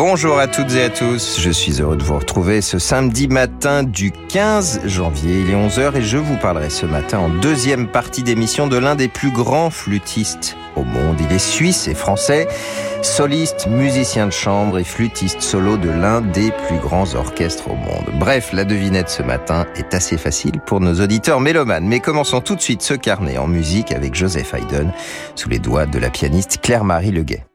Bonjour à toutes et à tous, je suis heureux de vous retrouver ce samedi matin du 15 janvier, il est 11h et je vous parlerai ce matin en deuxième partie d'émission de l'un des plus grands flûtistes au monde. Il est suisse et français, soliste, musicien de chambre et flûtiste solo de l'un des plus grands orchestres au monde. Bref, la devinette ce matin est assez facile pour nos auditeurs mélomanes, mais commençons tout de suite ce carnet en musique avec Joseph Haydn sous les doigts de la pianiste Claire-Marie Leguet.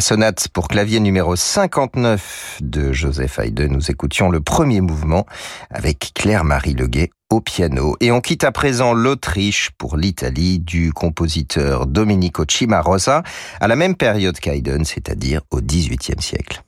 Sonate pour clavier numéro 59 de Joseph Haydn. Nous écoutions le premier mouvement avec Claire-Marie Leguet au piano. Et on quitte à présent l'Autriche pour l'Italie du compositeur Domenico Cimarosa à la même période qu'Haydn, c'est-à-dire au XVIIIe siècle.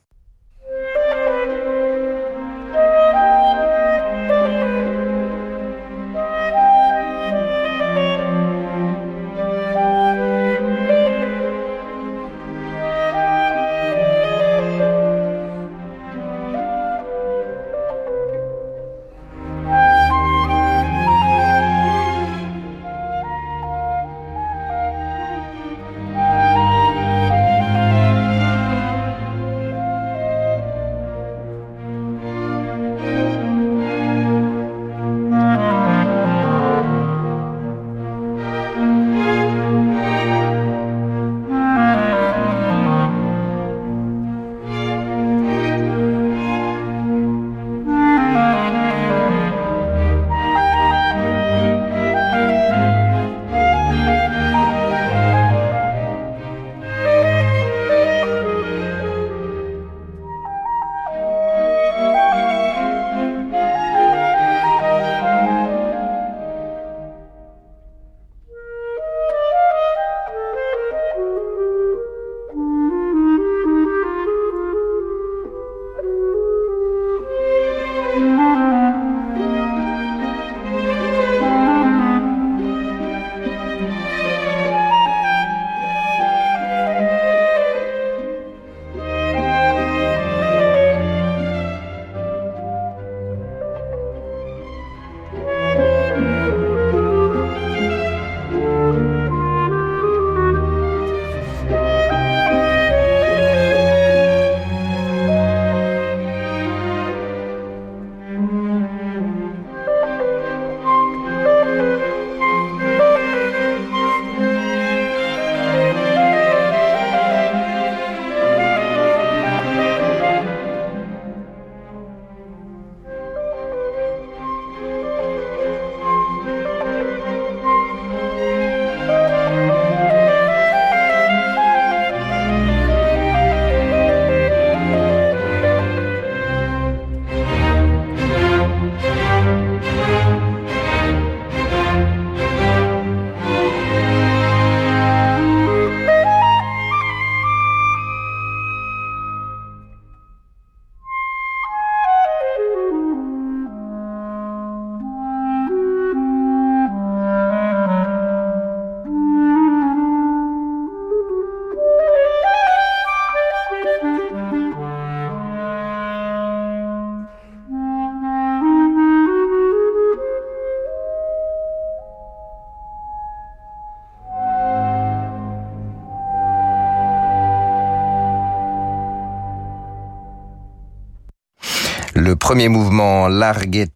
Premier mouvement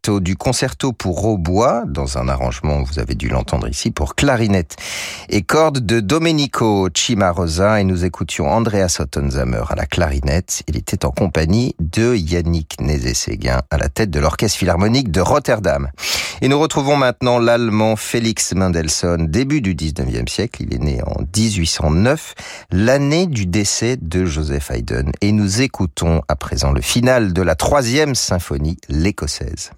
du concerto pour hautbois, dans un arrangement, vous avez dû l'entendre ici, pour clarinette et cordes de Domenico Cimarosa et nous écoutions Andreas Ottenzamer à la clarinette. Il était en compagnie de Yannick Nézé-Séguin à la tête de l'Orchestre Philharmonique de Rotterdam. Et nous retrouvons maintenant l'Allemand Félix Mendelssohn, début du 19e siècle. Il est né en 1809, l'année du décès de Joseph Haydn. Et nous écoutons à présent le final de la troisième symphonie, l'écossaise.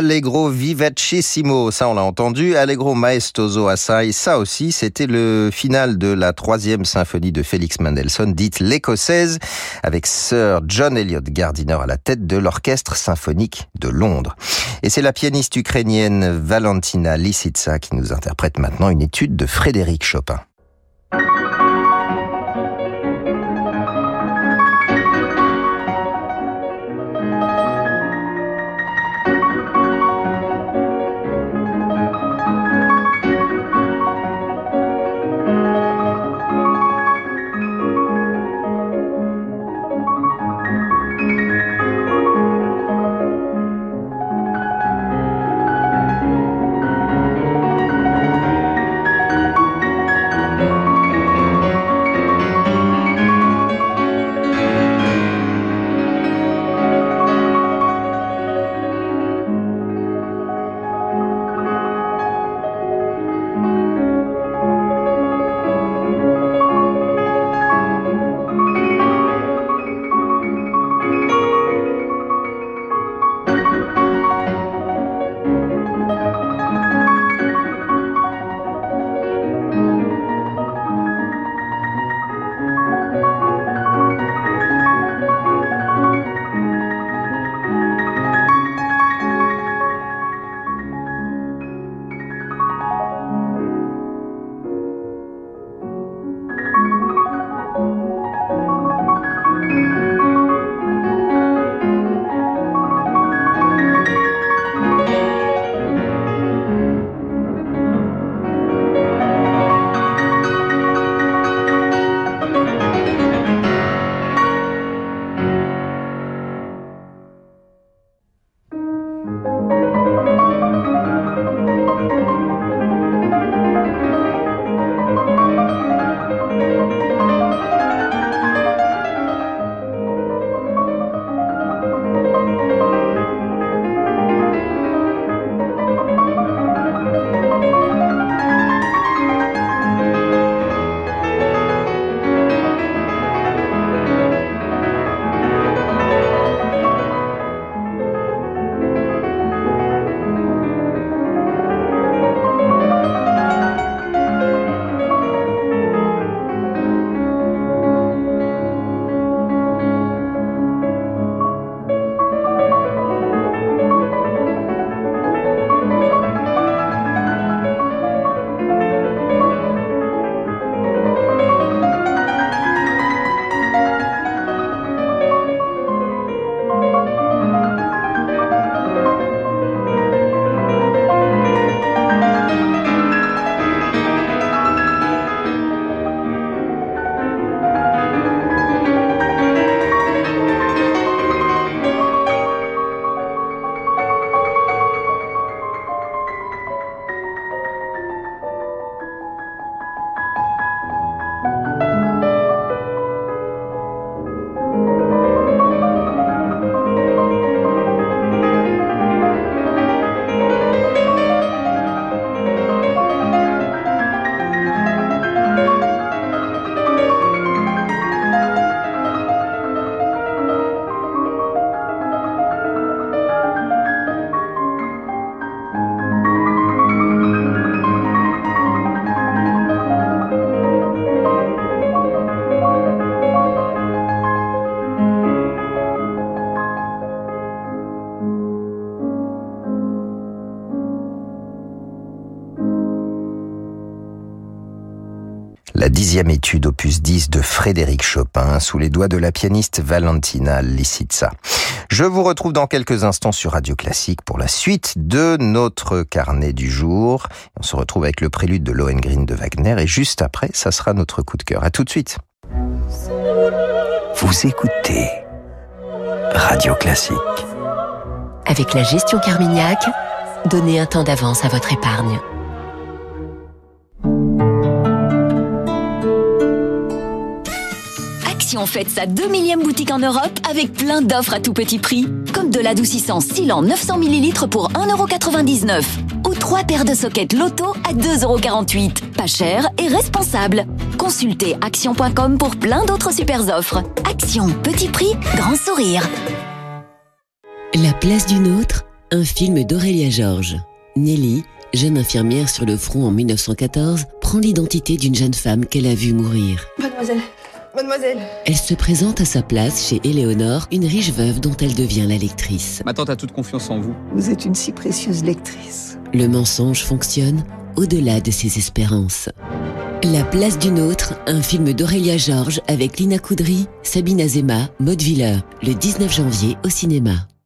Allegro vivacissimo, ça on l'a entendu. Allegro maestoso assai, ça aussi, c'était le final de la troisième symphonie de Félix Mendelssohn, dite l'écossaise, avec Sir John Elliott Gardiner à la tête de l'orchestre symphonique de Londres. Et c'est la pianiste ukrainienne Valentina Lisitsa qui nous interprète maintenant une étude de Frédéric Chopin. Étude opus 10 de Frédéric Chopin sous les doigts de la pianiste Valentina Lisitsa. Je vous retrouve dans quelques instants sur Radio Classique pour la suite de notre carnet du jour. On se retrouve avec le prélude de Lohengrin de Wagner et juste après, ça sera notre coup de cœur. À tout de suite. Vous écoutez Radio Classique. Avec la gestion Carmignac, donnez un temps d'avance à votre épargne. On fête sa 2 millième boutique en Europe avec plein d'offres à tout petit prix. Comme de l'adoucissant Silan 900 ml pour 1,99€ ou 3 paires de sockets Loto à 2,48€. Pas cher et responsable. Consultez action.com pour plein d'autres super offres. Action, petit prix, grand sourire. La place d'une autre un film d'Aurélia Georges. Nelly, jeune infirmière sur le front en 1914, prend l'identité d'une jeune femme qu'elle a vue mourir. Mademoiselle, mademoiselle. Elle se présente à sa place chez Éléonore, une riche veuve dont elle devient la lectrice. Ma tante a toute confiance en vous. Vous êtes une si précieuse lectrice. Le mensonge fonctionne au-delà de ses espérances. La place d'une autre, un film d'Aurélia Georges avec Lina Coudry, Sabine Azema, Maud Viller, le 19 janvier au cinéma.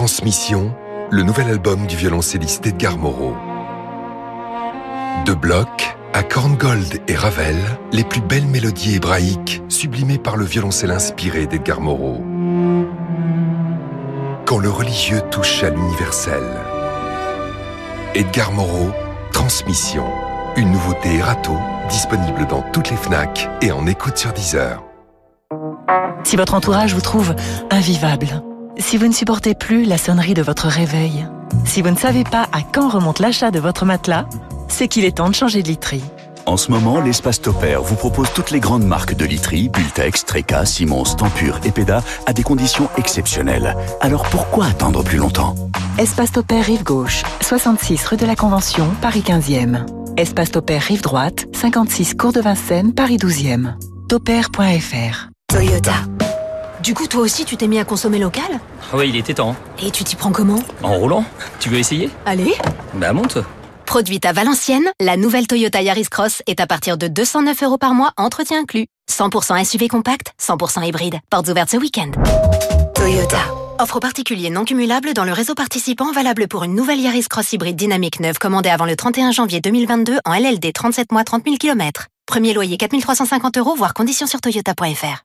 Transmission, le nouvel album du violoncelliste Edgar Moreau. De bloc à Korngold et Ravel, les plus belles mélodies hébraïques sublimées par le violoncelle inspiré d'Edgar Moreau. Quand le religieux touche à l'universel. Edgar Moreau, Transmission. Une nouveauté Erato, disponible dans toutes les FNAC et en écoute sur Deezer. Si votre entourage vous trouve invivable, si vous ne supportez plus la sonnerie de votre réveil, si vous ne savez pas à quand remonte l'achat de votre matelas, c'est qu'il est temps de changer de literie. En ce moment, l'espace Topair vous propose toutes les grandes marques de literie, Bultex, Treca, Simons, Tempur et Peda à des conditions exceptionnelles. Alors pourquoi attendre plus longtemps? Espace Topair Rive Gauche, 66 rue de la Convention, Paris 15e. Espace Topair Rive Droite, 56 cours de Vincennes, Paris 12e. Topair.fr Toyota. Du coup, toi aussi, tu t'es mis à consommer local Oui, il était temps. Et tu t'y prends comment En roulant Tu veux essayer Allez Bah monte Produite à Valenciennes, la nouvelle Toyota Yaris Cross est à partir de 209 euros par mois, entretien inclus. 100% SUV compact, 100% hybride. Portes ouvertes ce week-end. Toyota. Offre particulier non cumulable dans le réseau participant valable pour une nouvelle Yaris Cross hybride dynamique neuve commandée avant le 31 janvier 2022 en LLD 37 mois 30 000 km. Premier loyer 4350 euros, voire conditions sur toyota.fr.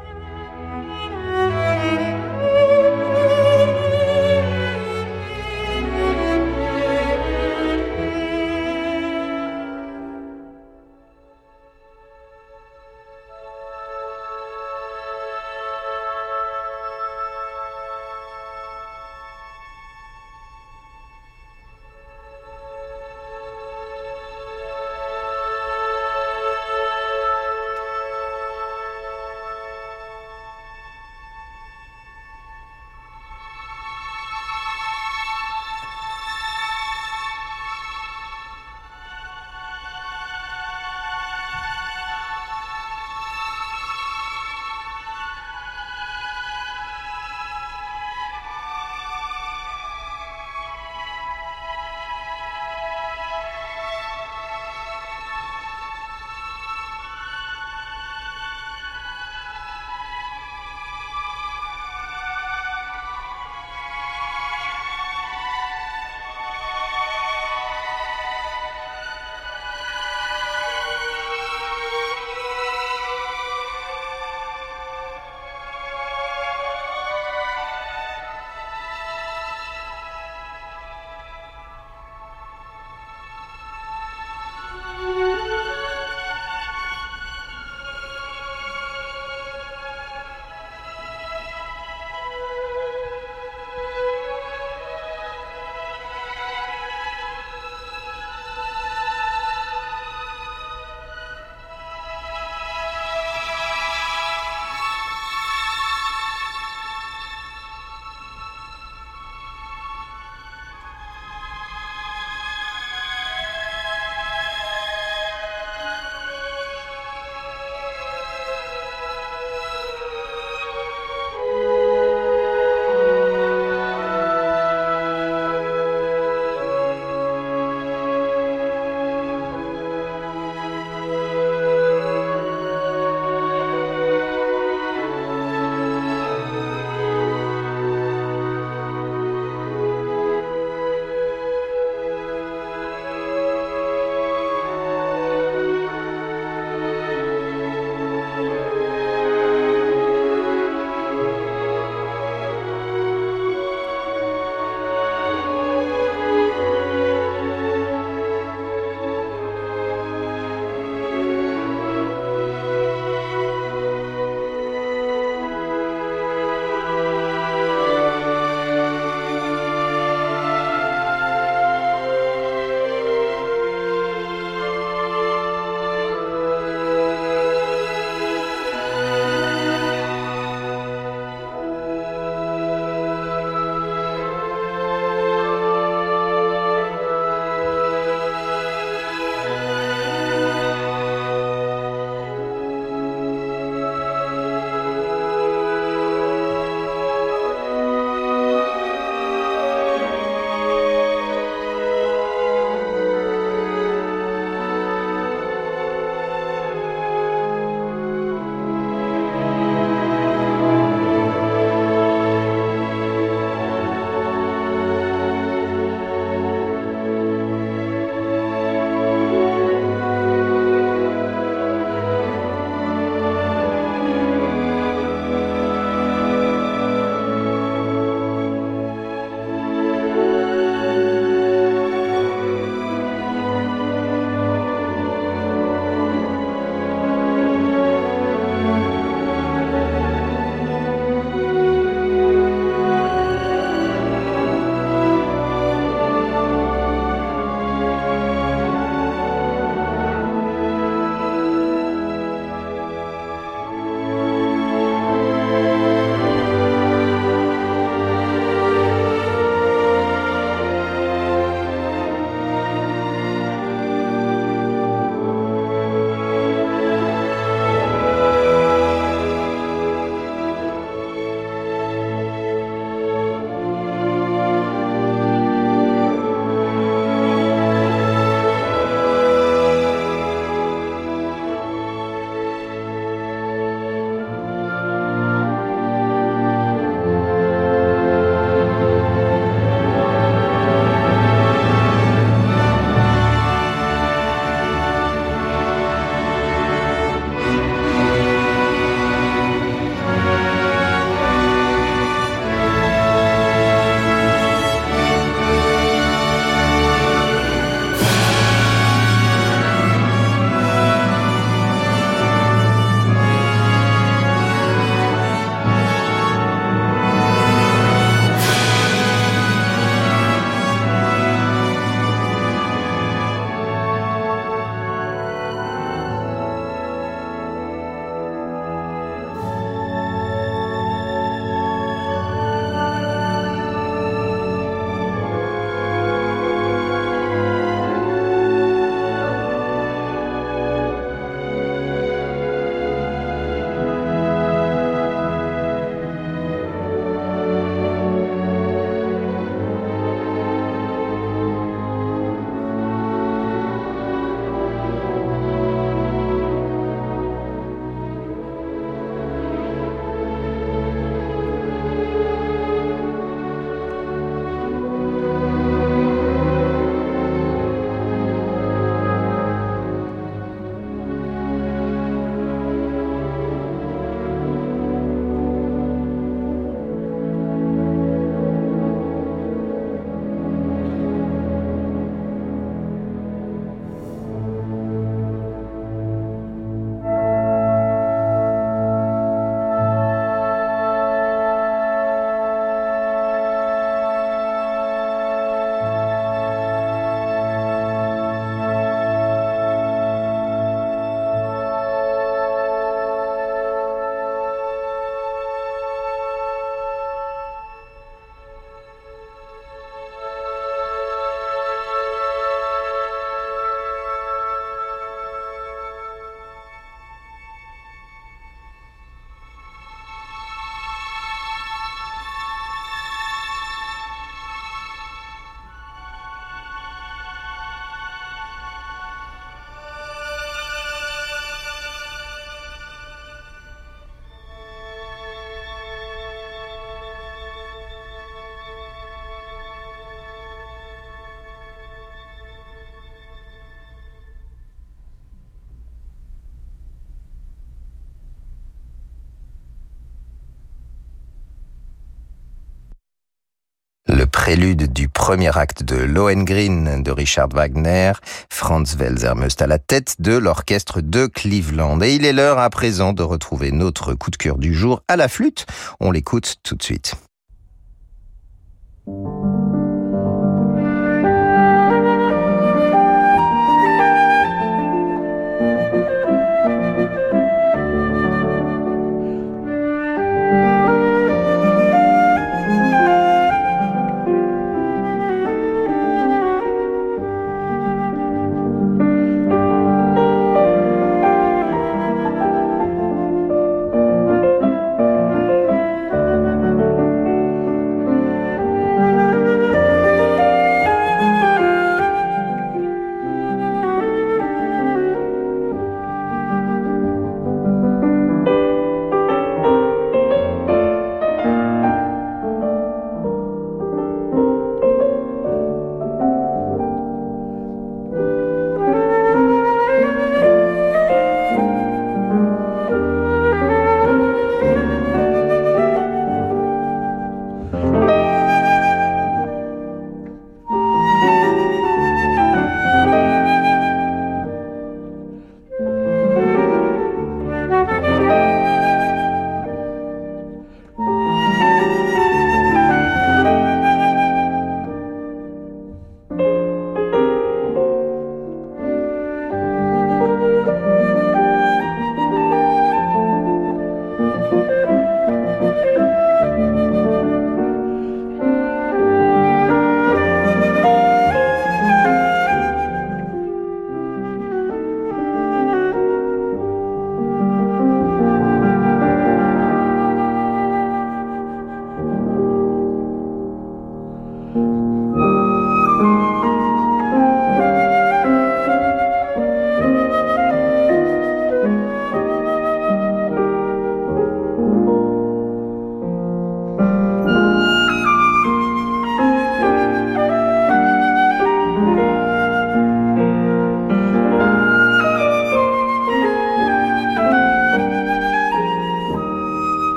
Prélude du premier acte de Lohengrin de Richard Wagner, Franz Welser-Möst à la tête de l'orchestre de Cleveland. Et il est l'heure à présent de retrouver notre coup de cœur du jour à la flûte. On l'écoute tout de suite.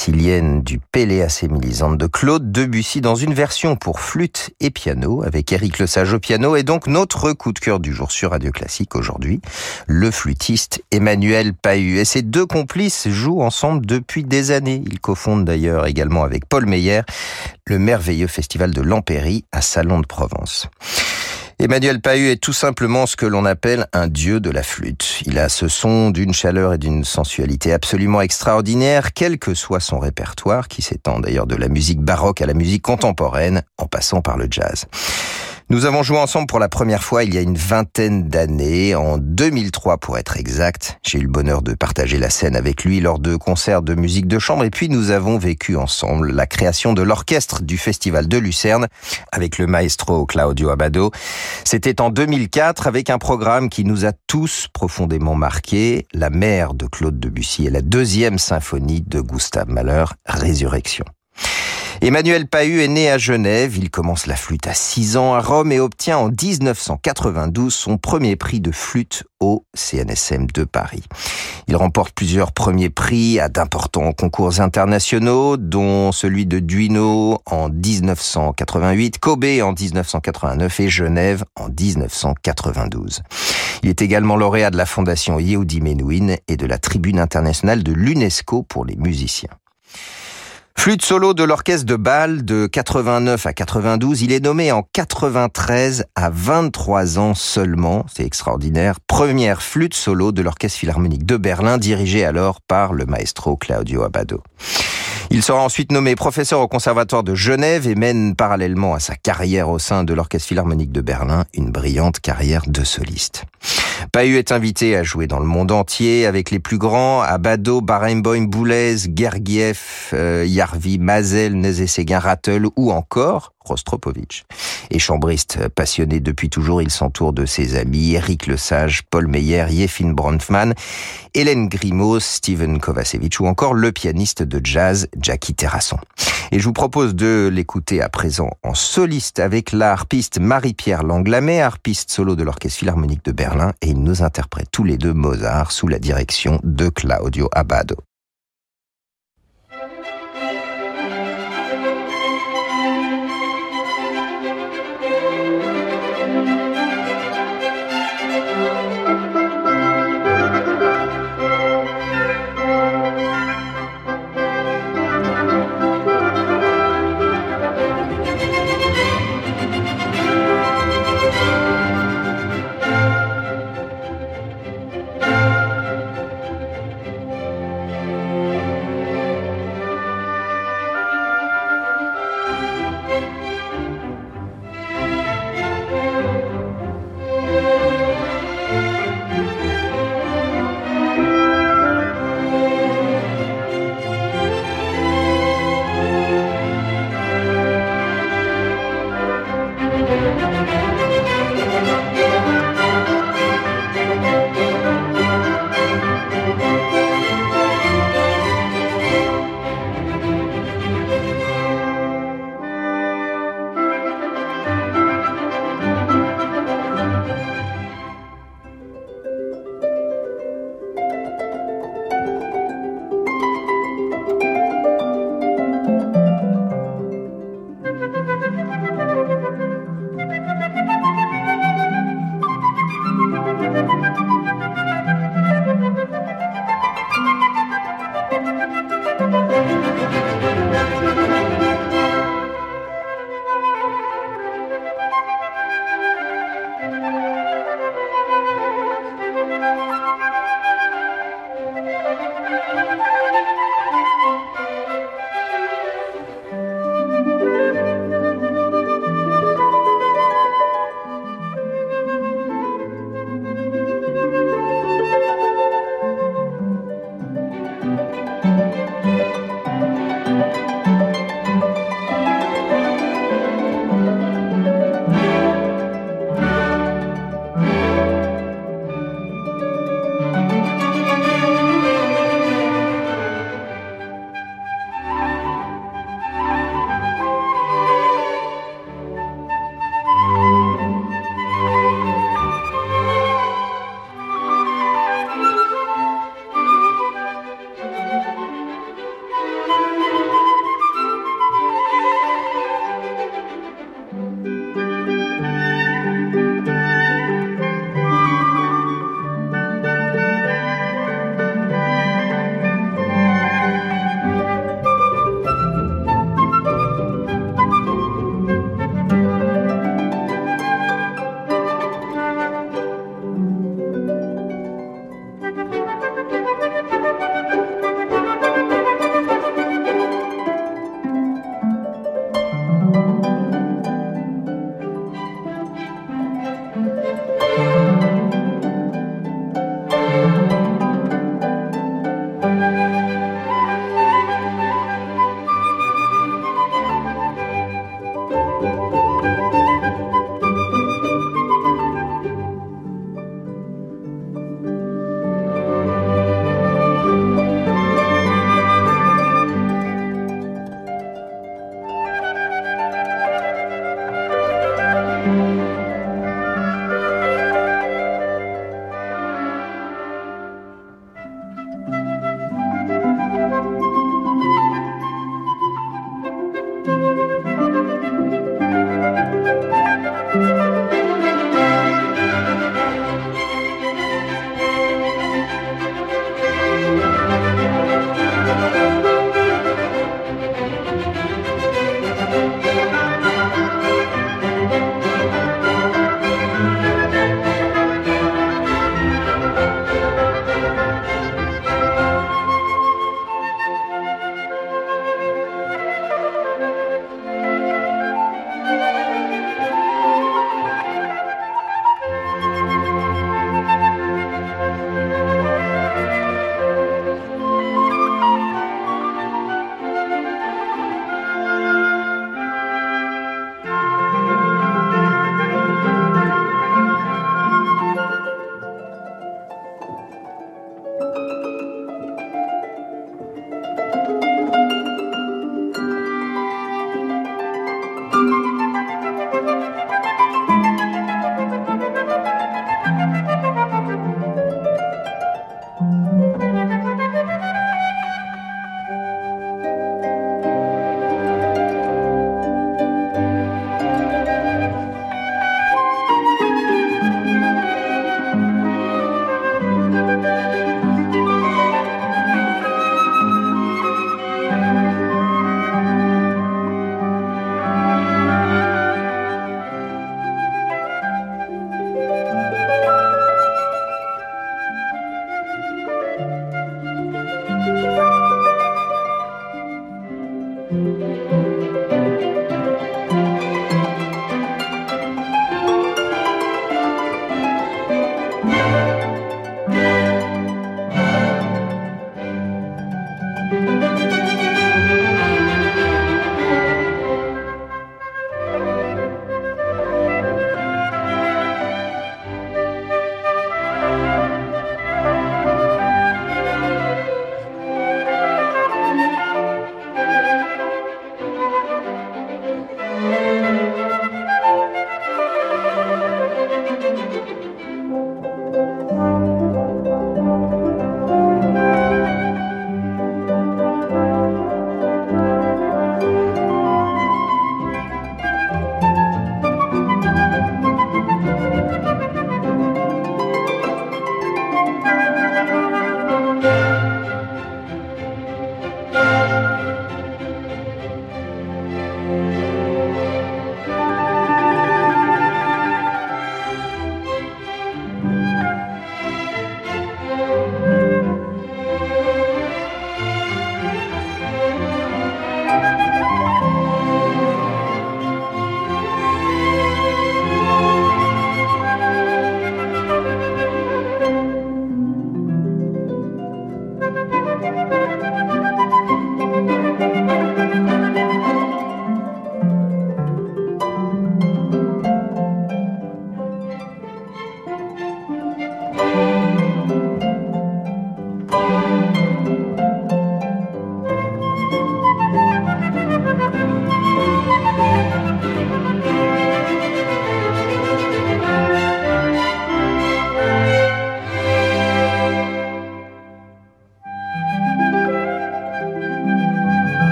Sicilienne du Péléas Mélisande de Claude Debussy dans une version pour flûte et piano avec Eric Lesage au piano et donc notre coup de cœur du jour sur Radio Classique aujourd'hui, le flûtiste Emmanuel Pahu. Et ces deux complices jouent ensemble depuis des années. Ils cofondent d'ailleurs également avec Paul Meyer le merveilleux festival de l'Empéry à Salon de Provence. Emmanuel Pahu est tout simplement ce que l'on appelle un dieu de la flûte. Il a ce son d'une chaleur et d'une sensualité absolument extraordinaire, quel que soit son répertoire, qui s'étend d'ailleurs de la musique baroque à la musique contemporaine, en passant par le jazz. Nous avons joué ensemble pour la première fois il y a une vingtaine d'années, en 2003 pour être exact. J'ai eu le bonheur de partager la scène avec lui lors de concerts de musique de chambre et puis nous avons vécu ensemble la création de l'orchestre du Festival de Lucerne avec le maestro Claudio Abado. C'était en 2004 avec un programme qui nous a tous profondément marqués, la mère de Claude Debussy et la deuxième symphonie de Gustave Mahler, Résurrection. Emmanuel Pahu est né à Genève, il commence la flûte à 6 ans à Rome et obtient en 1992 son premier prix de flûte au CNSM de Paris. Il remporte plusieurs premiers prix à d'importants concours internationaux, dont celui de Duino en 1988, Kobe en 1989 et Genève en 1992. Il est également lauréat de la Fondation Yehudi Menuhin et de la Tribune internationale de l'UNESCO pour les musiciens. Flûte solo de l'orchestre de Bâle de 89 à 92, il est nommé en 93 à 23 ans seulement, c'est extraordinaire, première flûte solo de l'orchestre philharmonique de Berlin dirigé alors par le maestro Claudio Abbado. Il sera ensuite nommé professeur au Conservatoire de Genève et mène parallèlement à sa carrière au sein de l'Orchestre Philharmonique de Berlin une brillante carrière de soliste. Pahu est invité à jouer dans le monde entier avec les plus grands, Abado, Barenboim, Boulez, Gergiev, euh, Yarvi, Mazel, Nézé-Séguin, Rattle ou encore Rostropovitch. Et chambriste passionné depuis toujours, il s'entoure de ses amis Eric Lesage, Paul Meyer, Yefin Bronfman, Hélène Grimaud, Steven Kovacevic ou encore le pianiste de jazz Jackie Terrasson. Et je vous propose de l'écouter à présent en soliste avec la harpiste Marie-Pierre Langlamet, harpiste solo de l'Orchestre Philharmonique de Berlin, il nous interprète tous les deux Mozart sous la direction de Claudio Abbado.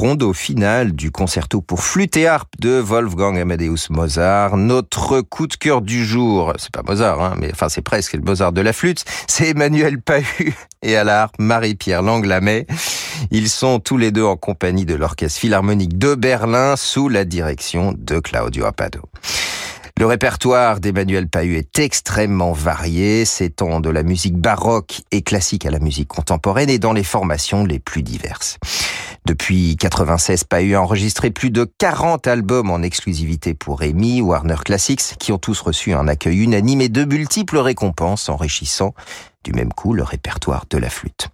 Rondo final du concerto pour flûte et harpe de Wolfgang Amadeus Mozart. Notre coup de cœur du jour, c'est pas Mozart, hein, mais enfin c'est presque le Mozart de la flûte, c'est Emmanuel Pahu et à la harpe Marie-Pierre Langlamet. Ils sont tous les deux en compagnie de l'Orchestre Philharmonique de Berlin sous la direction de Claudio Apado. Le répertoire d'Emmanuel Pahu est extrêmement varié, s'étend de la musique baroque et classique à la musique contemporaine et dans les formations les plus diverses. Depuis 96, Pahu a enregistré plus de 40 albums en exclusivité pour EMI, Warner Classics, qui ont tous reçu un accueil unanime et de multiples récompenses enrichissant du même coup le répertoire de la flûte.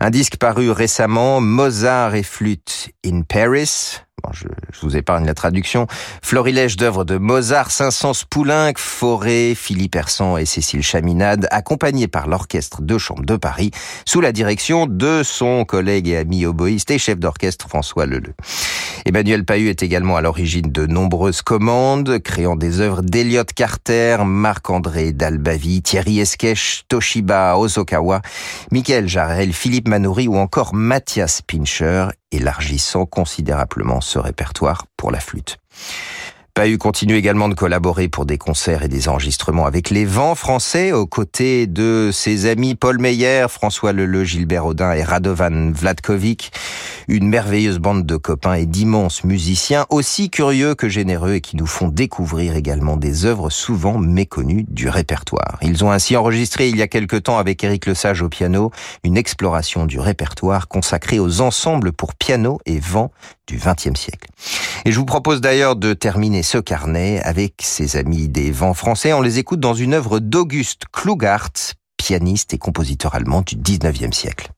Un disque paru récemment, Mozart et flûte in Paris, je, vous épargne la traduction. Florilège d'œuvres de Mozart, Saint-Saëns Poulenc, Forêt, Philippe Hersan et Cécile Chaminade, accompagnés par l'Orchestre de Chambre de Paris, sous la direction de son collègue et ami oboïste et chef d'orchestre François Leleu. Emmanuel Pahu est également à l'origine de nombreuses commandes, créant des œuvres d'Eliott Carter, Marc-André Dalbavi, Thierry Esquèche, Toshiba Osokawa, Michael Jarel, Philippe Manoury ou encore Mathias Pincher, élargissant considérablement ce répertoire pour la flûte. Pahu continue également de collaborer pour des concerts et des enregistrements avec les vents français, aux côtés de ses amis Paul Meyer, François Leleu, Gilbert Audin et Radovan Vladkovic. Une merveilleuse bande de copains et d'immenses musiciens, aussi curieux que généreux et qui nous font découvrir également des œuvres souvent méconnues du répertoire. Ils ont ainsi enregistré il y a quelque temps avec Éric Lesage au piano une exploration du répertoire consacrée aux ensembles pour piano et vent du XXe siècle. Et je vous propose d'ailleurs de terminer ce carnet avec ses amis des vents français. On les écoute dans une œuvre d'Auguste Klugart, pianiste et compositeur allemand du XIXe siècle.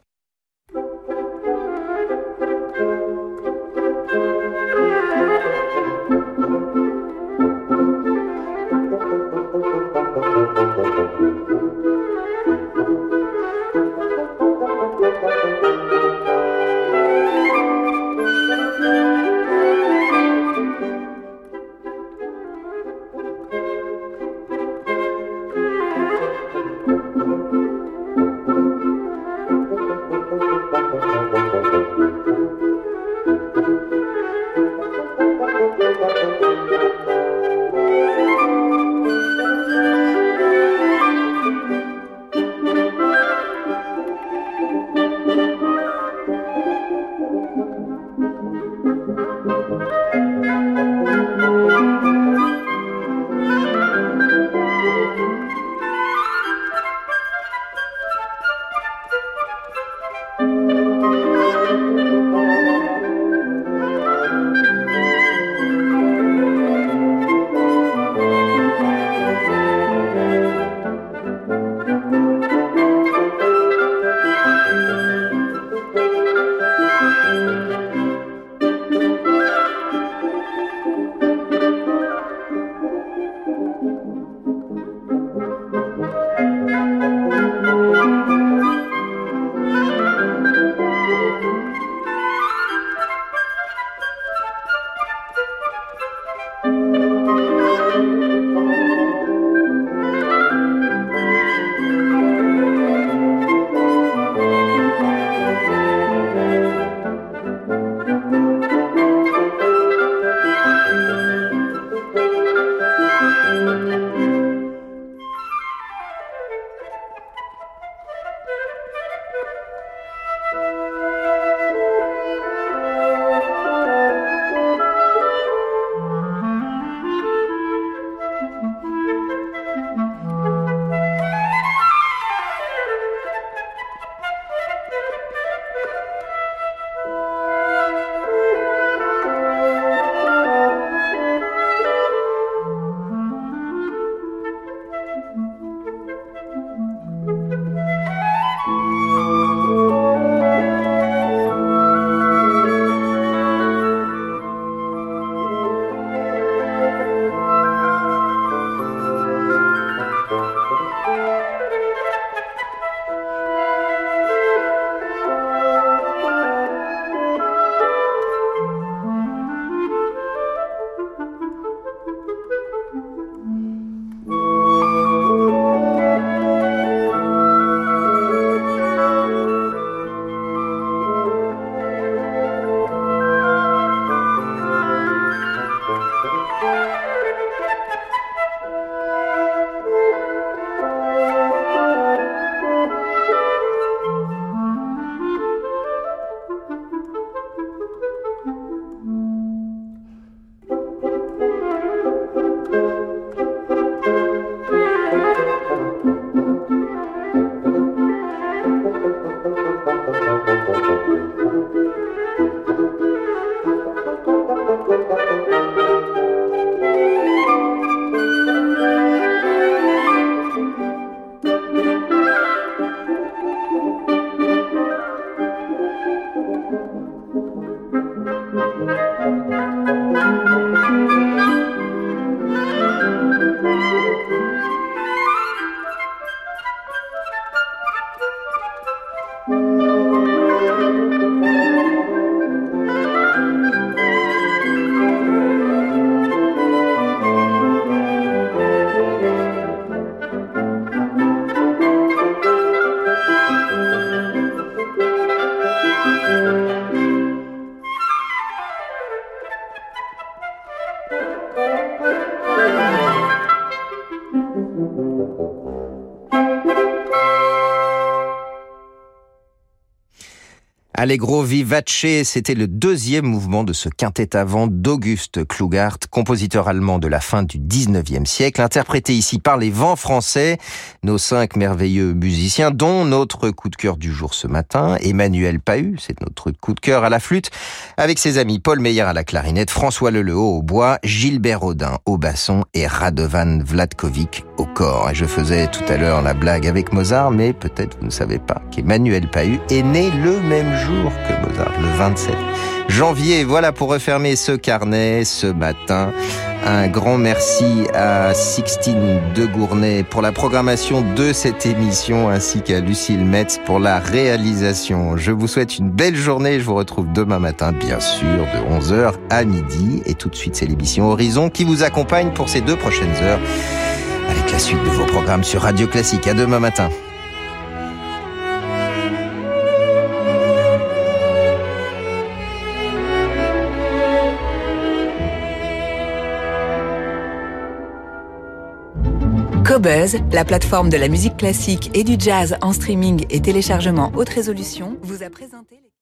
Allegro vivace, c'était le deuxième mouvement de ce quintet avant d'Auguste Klugart, compositeur allemand de la fin du 19e siècle, interprété ici par les vents français, nos cinq merveilleux musiciens, dont notre coup de cœur du jour ce matin, Emmanuel Pahu, c'est notre coup de cœur à la flûte, avec ses amis Paul Meyer à la clarinette, François Leleau au bois, Gilbert Audin au basson et Radovan Vladkovic au corps. Et je faisais tout à l'heure la blague avec Mozart, mais peut-être vous ne savez pas qu'Emmanuel Pahu est né le même jour que Mozart, le 27 janvier. Voilà pour refermer ce carnet ce matin. Un grand merci à Sixtine de Gournay pour la programmation de cette émission ainsi qu'à Lucille Metz pour la réalisation. Je vous souhaite une belle journée. Je vous retrouve demain matin, bien sûr, de 11h à midi. Et tout de suite, c'est l'émission Horizon qui vous accompagne pour ces deux prochaines heures avec la suite de vos programmes sur Radio Classique. À demain matin. Cobuzz, la plateforme de la musique classique et du jazz en streaming et téléchargement haute résolution, vous a présenté